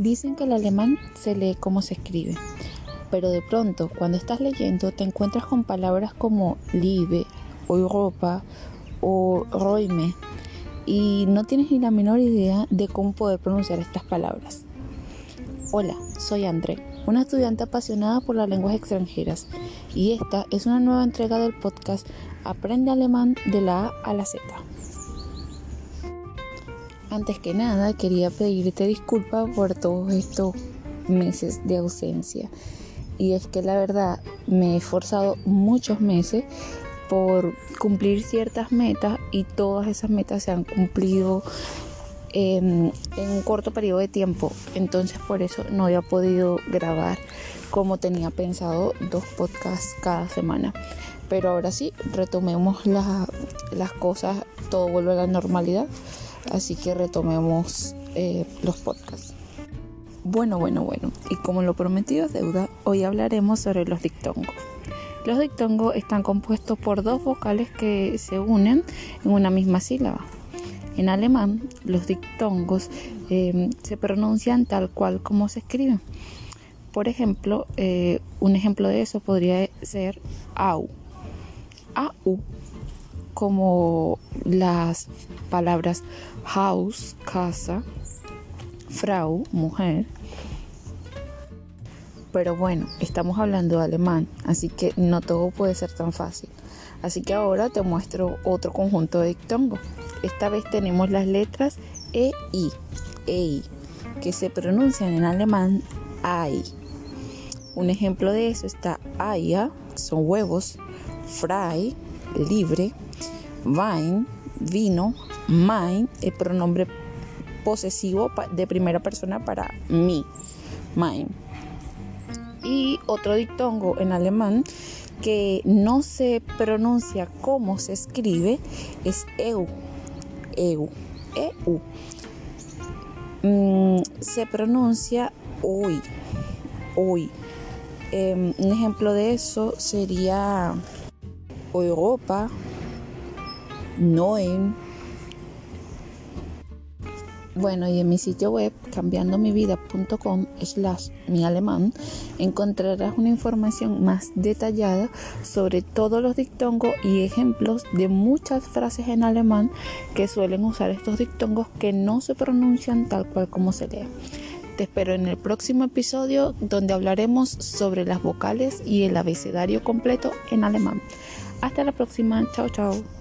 Dicen que el alemán se lee como se escribe, pero de pronto cuando estás leyendo te encuentras con palabras como Liebe o Europa o Räume y no tienes ni la menor idea de cómo poder pronunciar estas palabras. Hola, soy André, una estudiante apasionada por las lenguas extranjeras y esta es una nueva entrega del podcast Aprende alemán de la A a la Z. Antes que nada, quería pedirte disculpas por todos estos meses de ausencia. Y es que la verdad me he esforzado muchos meses por cumplir ciertas metas y todas esas metas se han cumplido en, un corto periodo de tiempo. Entonces por eso no había podido grabar como tenía pensado dos podcasts cada semana. Pero ahora sí, retomemos las cosas, todo vuelve a la normalidad así que retomemos eh, los podcasts. Bueno, bueno, bueno, y como lo prometido es deuda, hoy hablaremos sobre los dictongos. Los dictongos están compuestos por dos vocales que se unen en una misma sílaba. En alemán, los dictongos eh, se pronuncian tal cual como se escriben. Por ejemplo, eh, un ejemplo de eso podría ser au. Au como las palabras Haus, casa, Frau, mujer. Pero bueno, estamos hablando de alemán, así que no todo puede ser tan fácil. Así que ahora te muestro otro conjunto de dictongos. Esta vez tenemos las letras E, I, EI, que se pronuncian en alemán AI. Un ejemplo de eso está Aya, son huevos, Frei, libre, Wein, vino, mein, el pronombre posesivo de primera persona para mí, mein. Y otro dictongo en alemán que no se pronuncia como se escribe es eu, eu, eu. Mm, se pronuncia hoy, hoy. Em, un ejemplo de eso sería Europa, Noem. Bueno, y en mi sitio web cambiandomivida.com slash mi alemán encontrarás una información más detallada sobre todos los dictongos y ejemplos de muchas frases en alemán que suelen usar estos dictongos que no se pronuncian tal cual como se lee. Te espero en el próximo episodio donde hablaremos sobre las vocales y el abecedario completo en alemán. Hasta la próxima, chao chao.